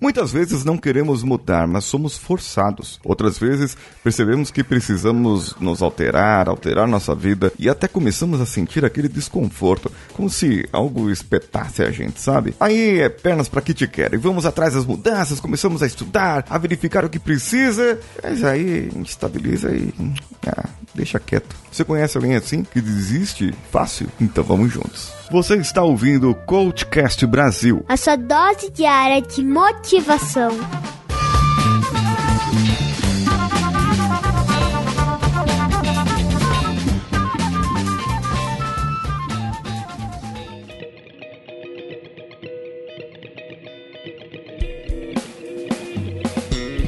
Muitas vezes não queremos mudar, mas somos forçados. Outras vezes percebemos que precisamos nos alterar, alterar nossa vida e até começamos a sentir aquele desconforto, como se algo espetasse a gente, sabe? Aí é pernas para que te quer e vamos atrás das mudanças, começamos a estudar, a verificar o que precisa, mas aí estabiliza e ah, deixa quieto. Você conhece alguém assim que desiste fácil? Então vamos juntos. Você está ouvindo o Coachcast Brasil. A sua dose diária de motivação motivação.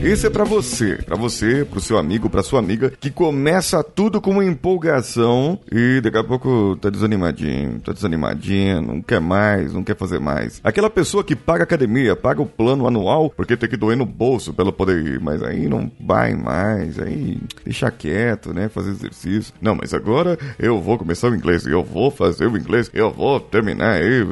Esse é para você, para você, pro seu amigo, pra sua amiga, que começa tudo com uma empolgação e daqui a pouco tá desanimadinho, tá desanimadinho, não quer mais, não quer fazer mais. Aquela pessoa que paga academia, paga o plano anual porque tem que doer no bolso pelo poder ir, mas aí não vai mais, aí deixa quieto, né, fazer exercício. Não, mas agora eu vou começar o inglês, eu vou fazer o inglês, eu vou terminar, aí,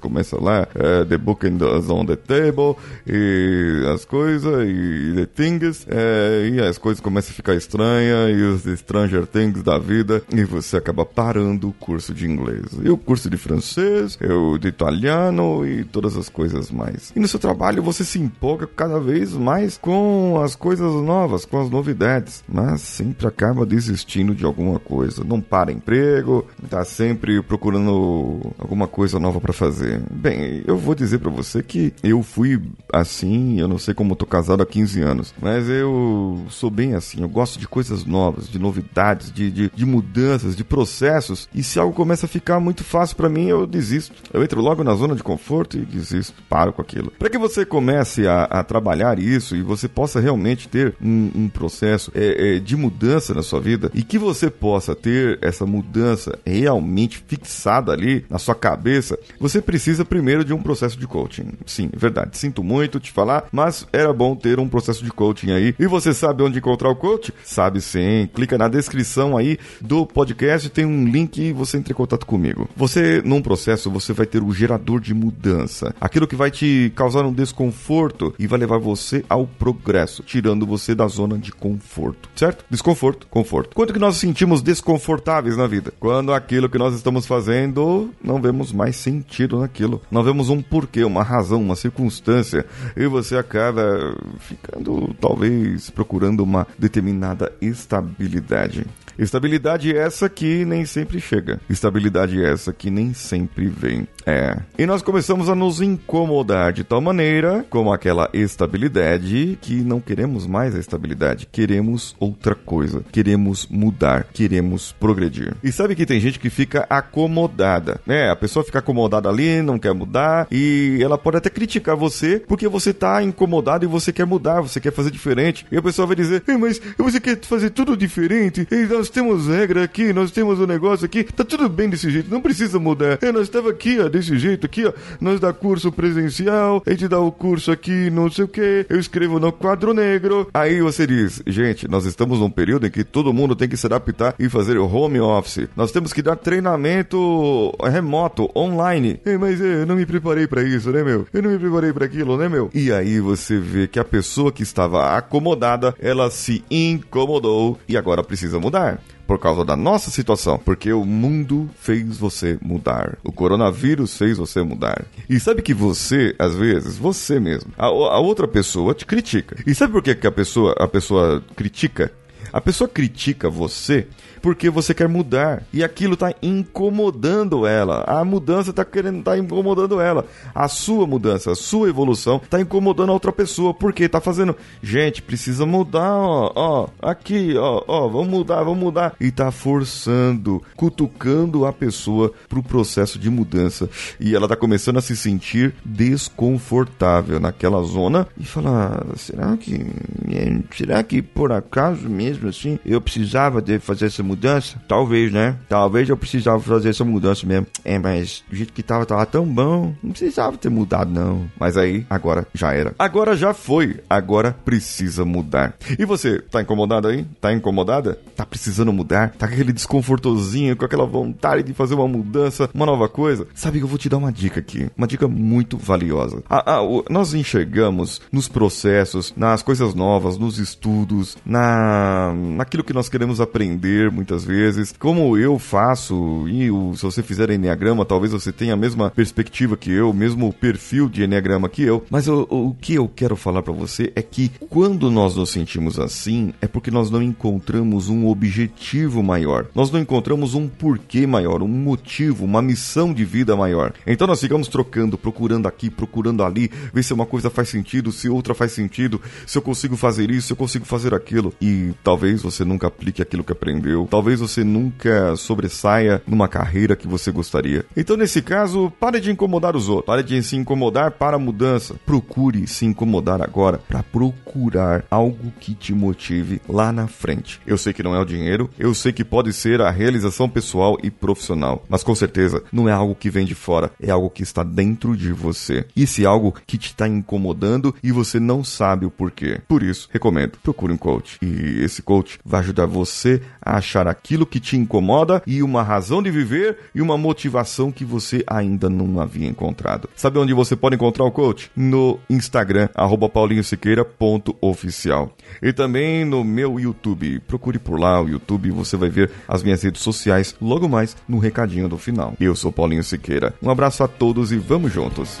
começa lá, uh, the book on the table, e as coisas, e The Things, é, e as coisas começam a ficar estranhas, e os Stranger Things da vida, e você acaba parando o curso de inglês. E o curso de francês, e o de italiano, e todas as coisas mais. E no seu trabalho você se empolga cada vez mais com as coisas novas, com as novidades, mas sempre acaba desistindo de alguma coisa. Não para emprego, tá sempre procurando alguma coisa nova para fazer. Bem, eu vou dizer para você que eu fui assim, eu não sei como tô casado há 15 anos. Mas eu sou bem assim, eu gosto de coisas novas, de novidades, de, de, de mudanças, de processos. E se algo começa a ficar muito fácil para mim, eu desisto. Eu entro logo na zona de conforto e desisto, paro com aquilo. Para que você comece a, a, trabalhar isso e você possa realmente ter um, um processo é, é, de mudança na sua vida e que você possa ter essa mudança realmente fixada ali na sua cabeça, você precisa primeiro de um processo de coaching. Sim, é verdade. Sinto muito te falar, mas era bom ter um um processo de coaching aí. E você sabe onde encontrar o coach? Sabe sim. Clica na descrição aí do podcast, tem um link e você entra em contato comigo. Você, num processo, você vai ter o gerador de mudança. Aquilo que vai te causar um desconforto e vai levar você ao progresso, tirando você da zona de conforto. Certo? Desconforto, conforto. Quanto que nós sentimos desconfortáveis na vida? Quando aquilo que nós estamos fazendo não vemos mais sentido naquilo. Não vemos um porquê, uma razão, uma circunstância. E você acaba ficando talvez procurando uma determinada estabilidade. Estabilidade essa que nem sempre chega. Estabilidade essa que nem sempre vem. É. E nós começamos a nos incomodar de tal maneira, como aquela estabilidade, que não queremos mais a estabilidade. Queremos outra coisa. Queremos mudar. Queremos progredir. E sabe que tem gente que fica acomodada. É, a pessoa fica acomodada ali, não quer mudar, e ela pode até criticar você porque você tá incomodado e você quer mudar, você quer fazer diferente. E a pessoa vai dizer, mas você quer fazer tudo diferente? E nós temos regra aqui, nós temos um negócio aqui, tá tudo bem desse jeito, não precisa mudar. É, nós estava aqui, ó, desse jeito aqui, ó, nós dá curso presencial, a gente dá o curso aqui, não sei o que, eu escrevo no quadro negro. Aí você diz, gente, nós estamos num período em que todo mundo tem que se adaptar e fazer home office. Nós temos que dar treinamento remoto, online. É, mas é, eu não me preparei para isso, né, meu? Eu não me preparei para aquilo, né, meu? E aí você vê que a pessoa que estava acomodada, ela se incomodou e agora precisa mudar por causa da nossa situação, porque o mundo fez você mudar. O coronavírus fez você mudar. E sabe que você, às vezes, você mesmo, a, a outra pessoa te critica. E sabe por que, que a pessoa a pessoa critica? A pessoa critica você porque você quer mudar e aquilo está incomodando ela. A mudança está querendo tá incomodando ela. A sua mudança, a sua evolução está incomodando a outra pessoa porque está fazendo, gente, precisa mudar, ó, ó, aqui, ó, ó, vamos mudar, vamos mudar e está forçando, cutucando a pessoa para o processo de mudança e ela está começando a se sentir desconfortável naquela zona e falar, será que será que por acaso mesmo mesmo assim eu precisava de fazer essa mudança? Talvez, né? Talvez eu precisava fazer essa mudança mesmo. É, mas do jeito que tava, tava tão bom, não precisava ter mudado, não. Mas aí, agora já era. Agora já foi. Agora precisa mudar. E você, tá incomodado aí? Tá incomodada? Tá precisando mudar? Tá com aquele desconfortosinho, com aquela vontade de fazer uma mudança, uma nova coisa? Sabe que eu vou te dar uma dica aqui. Uma dica muito valiosa. Ah, ah, nós enxergamos nos processos, nas coisas novas, nos estudos, na naquilo que nós queremos aprender muitas vezes. Como eu faço, e o, se você fizer Enneagrama, talvez você tenha a mesma perspectiva que eu, o mesmo perfil de Enneagrama que eu. Mas o, o que eu quero falar para você é que quando nós nos sentimos assim, é porque nós não encontramos um objetivo maior. Nós não encontramos um porquê maior, um motivo, uma missão de vida maior. Então nós ficamos trocando, procurando aqui, procurando ali, ver se uma coisa faz sentido, se outra faz sentido, se eu consigo fazer isso, se eu consigo fazer aquilo. E talvez você nunca aplique aquilo que aprendeu, talvez você nunca sobressaia numa carreira que você gostaria. Então nesse caso, pare de incomodar os outros, pare de se incomodar para a mudança. Procure se incomodar agora para procurar algo que te motive lá na frente. Eu sei que não é o dinheiro, eu sei que pode ser a realização pessoal e profissional, mas com certeza não é algo que vem de fora, é algo que está dentro de você. E se é algo que te está incomodando e você não sabe o porquê. Por isso, recomendo, procure um coach. E esse coach vai ajudar você a achar aquilo que te incomoda e uma razão de viver e uma motivação que você ainda não havia encontrado. Sabe onde você pode encontrar o coach? No Instagram, paulinhosiqueira.oficial. E também no meu YouTube. Procure por lá o YouTube, você vai ver as minhas redes sociais logo mais no recadinho do final. Eu sou Paulinho Siqueira. Um abraço a todos e vamos juntos.